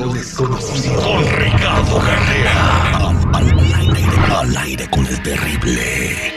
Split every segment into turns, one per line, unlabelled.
lo desconocido. Con Ricardo Carrera. Al, aire, al aire con el terrible.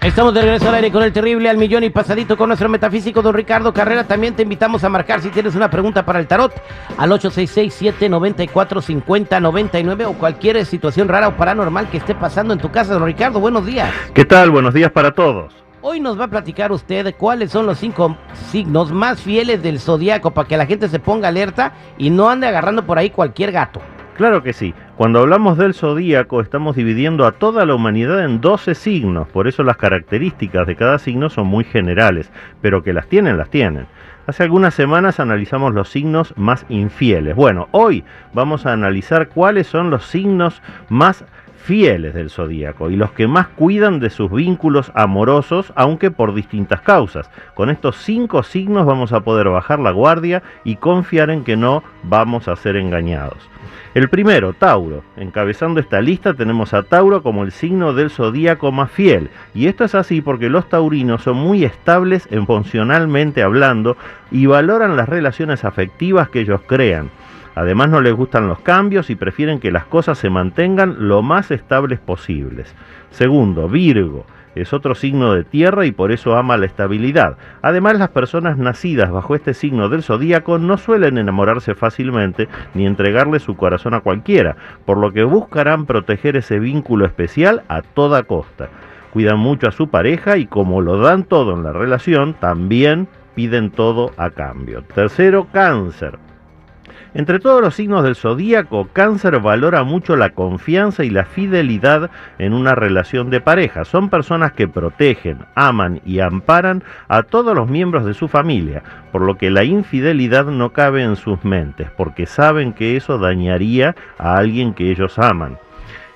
Estamos de regreso al aire con el terrible al millón y pasadito con nuestro metafísico don Ricardo Carrera. También te invitamos a marcar si tienes una pregunta para el tarot al 866-794-5099 o cualquier situación rara o paranormal que esté pasando en tu casa. Don Ricardo, buenos días.
¿Qué tal? Buenos días para todos.
Hoy nos va a platicar usted cuáles son los cinco signos más fieles del zodiaco para que la gente se ponga alerta y no ande agarrando por ahí cualquier gato.
Claro que sí. Cuando hablamos del zodíaco estamos dividiendo a toda la humanidad en 12 signos, por eso las características de cada signo son muy generales, pero que las tienen, las tienen. Hace algunas semanas analizamos los signos más infieles. Bueno, hoy vamos a analizar cuáles son los signos más fieles del zodíaco y los que más cuidan de sus vínculos amorosos, aunque por distintas causas. Con estos cinco signos vamos a poder bajar la guardia y confiar en que no vamos a ser engañados. El primero, Tauro. Encabezando esta lista tenemos a Tauro como el signo del zodíaco más fiel. Y esto es así porque los taurinos son muy estables emocionalmente hablando y valoran las relaciones afectivas que ellos crean. Además no les gustan los cambios y prefieren que las cosas se mantengan lo más estables posibles. Segundo, Virgo es otro signo de tierra y por eso ama la estabilidad. Además, las personas nacidas bajo este signo del zodíaco no suelen enamorarse fácilmente ni entregarle su corazón a cualquiera, por lo que buscarán proteger ese vínculo especial a toda costa. Cuidan mucho a su pareja y como lo dan todo en la relación, también piden todo a cambio. Tercero, cáncer. Entre todos los signos del zodíaco, Cáncer valora mucho la confianza y la fidelidad en una relación de pareja. Son personas que protegen, aman y amparan a todos los miembros de su familia, por lo que la infidelidad no cabe en sus mentes, porque saben que eso dañaría a alguien que ellos aman.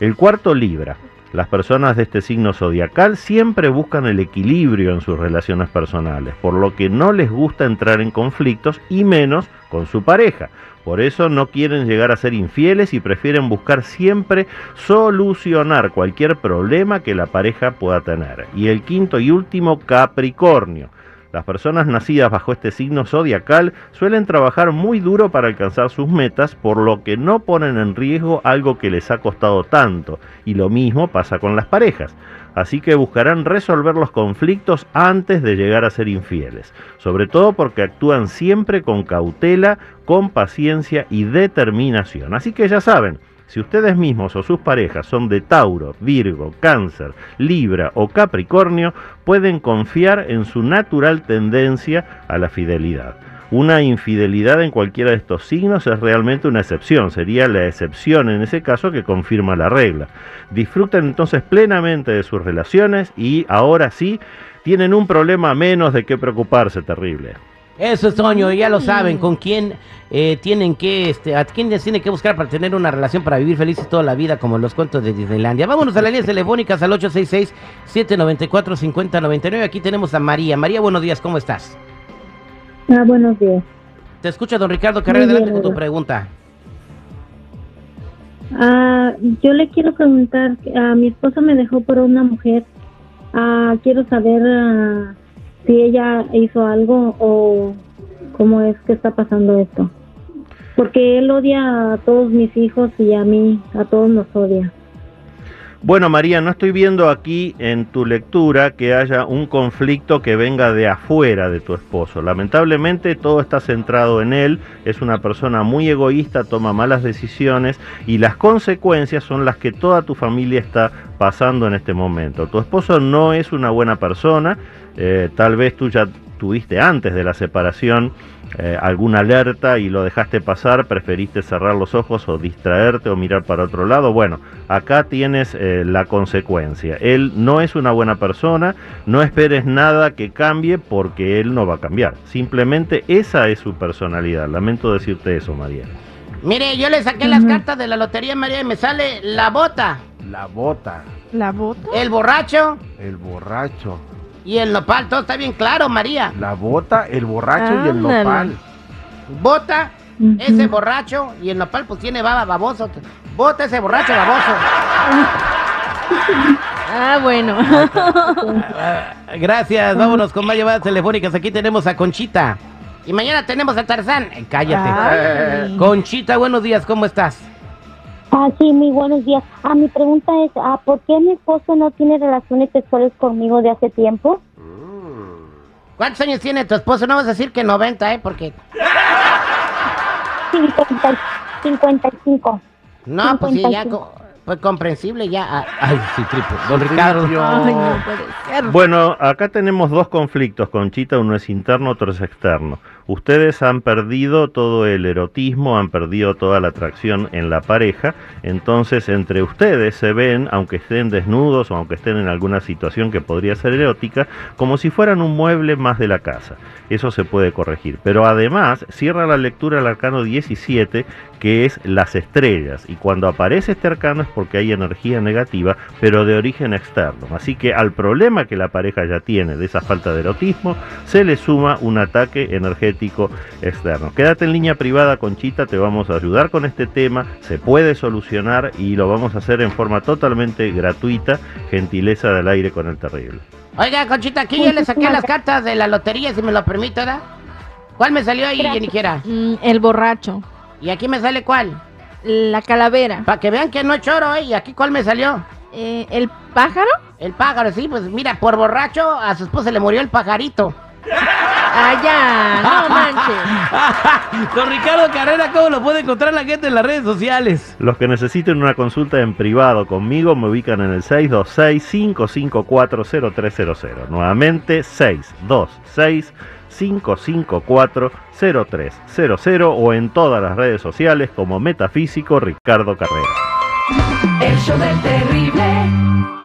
El cuarto Libra. Las personas de este signo zodiacal siempre buscan el equilibrio en sus relaciones personales, por lo que no les gusta entrar en conflictos y menos con su pareja. Por eso no quieren llegar a ser infieles y prefieren buscar siempre solucionar cualquier problema que la pareja pueda tener. Y el quinto y último, Capricornio. Las personas nacidas bajo este signo zodiacal suelen trabajar muy duro para alcanzar sus metas, por lo que no ponen en riesgo algo que les ha costado tanto, y lo mismo pasa con las parejas. Así que buscarán resolver los conflictos antes de llegar a ser infieles, sobre todo porque actúan siempre con cautela, con paciencia y determinación. Así que ya saben, si ustedes mismos o sus parejas son de Tauro, Virgo, Cáncer, Libra o Capricornio, pueden confiar en su natural tendencia a la fidelidad. Una infidelidad en cualquiera de estos signos es realmente una excepción, sería la excepción en ese caso que confirma la regla. Disfruten entonces plenamente de sus relaciones y ahora sí tienen un problema menos de qué preocuparse terrible.
Eso es Toño, ya lo saben, con quién eh, tienen que, este, a quién les tiene que buscar para tener una relación para vivir felices toda la vida, como en los cuentos de Disneylandia. Vámonos a las líneas telefónicas al 866-794-5099. Aquí tenemos a María. María, buenos días, ¿cómo estás?
Ah, buenos días.
Te escucha don Ricardo Carrera, adelante con tu pregunta.
Ah, yo le quiero preguntar, a mi esposo me dejó por una mujer. Ah, quiero saber ah, si ella hizo algo o cómo es que está pasando esto. Porque él odia a todos mis hijos y a mí, a todos nos odia.
Bueno, María, no estoy viendo aquí en tu lectura que haya un conflicto que venga de afuera de tu esposo. Lamentablemente todo está centrado en él, es una persona muy egoísta, toma malas decisiones y las consecuencias son las que toda tu familia está pasando en este momento. Tu esposo no es una buena persona, eh, tal vez tú ya tuviste antes de la separación eh, alguna alerta y lo dejaste pasar, preferiste cerrar los ojos o distraerte o mirar para otro lado. Bueno, acá tienes eh, la consecuencia. Él no es una buena persona, no esperes nada que cambie porque él no va a cambiar. Simplemente esa es su personalidad. Lamento decirte eso, María.
Mire, yo le saqué las cartas de la lotería, María, y me sale la bota.
La bota.
¿La bota?
El borracho.
El borracho.
Y el nopal, todo está bien claro, María.
La bota, el borracho y el nopal.
Bota, ese borracho y el nopal pues tiene baba baboso. Bota ese borracho baboso.
Ah, bueno.
Gracias, vámonos con más llamadas telefónicas. Aquí tenemos a Conchita. Y mañana tenemos a Tarzán. Eh, cállate.
Ay.
Conchita, buenos días, ¿cómo estás?
Ah, sí, muy buenos días. Ah, mi pregunta es, ah, ¿por qué mi esposo no tiene relaciones sexuales conmigo de hace tiempo?
¿Cuántos años tiene tu esposo? No vas a decir que 90, ¿eh? Porque...
50, 55.
No, pues sí, ya...
55.
co- Pues comprensible ya. ah, Ay, sí, triple. Don Ricardo.
Ay, no puede ser.
Bueno, acá tenemos dos conflictos, Conchita, uno es interno, otro es externo. Ustedes han perdido todo el erotismo, han perdido toda la atracción en la pareja, entonces entre ustedes se ven, aunque estén desnudos o aunque estén en alguna situación que podría ser erótica, como si fueran un mueble más de la casa. Eso se puede corregir. Pero además cierra la lectura el arcano 17, que es las estrellas. Y cuando aparece este arcano es porque hay energía negativa, pero de origen externo. Así que al problema que la pareja ya tiene de esa falta de erotismo, se le suma un ataque energético externo. Quédate en línea privada, Conchita, te vamos a ayudar con este tema, se puede solucionar y lo vamos a hacer en forma totalmente gratuita, gentileza del aire con el terrible.
Oiga, Conchita, aquí ya le saqué las cartas de la lotería, si me lo permite, ¿verdad? ¿Cuál me salió ahí, Yeniquera?
Mm, el borracho.
¿Y aquí me sale cuál?
La calavera.
Para que vean que no es choro, ¿eh? ¿Y aquí cuál me salió?
Eh, el pájaro.
El pájaro, sí, pues mira, por borracho a su esposa le murió el pajarito.
Ya. No manches.
Don Ricardo Carrera, ¿cómo lo puede encontrar la gente en las redes sociales?
Los que necesiten una consulta en privado conmigo me ubican en el 626-554-0300. Nuevamente 626-554-0300 o en todas las redes sociales como Metafísico Ricardo Carrera.
El show del terrible.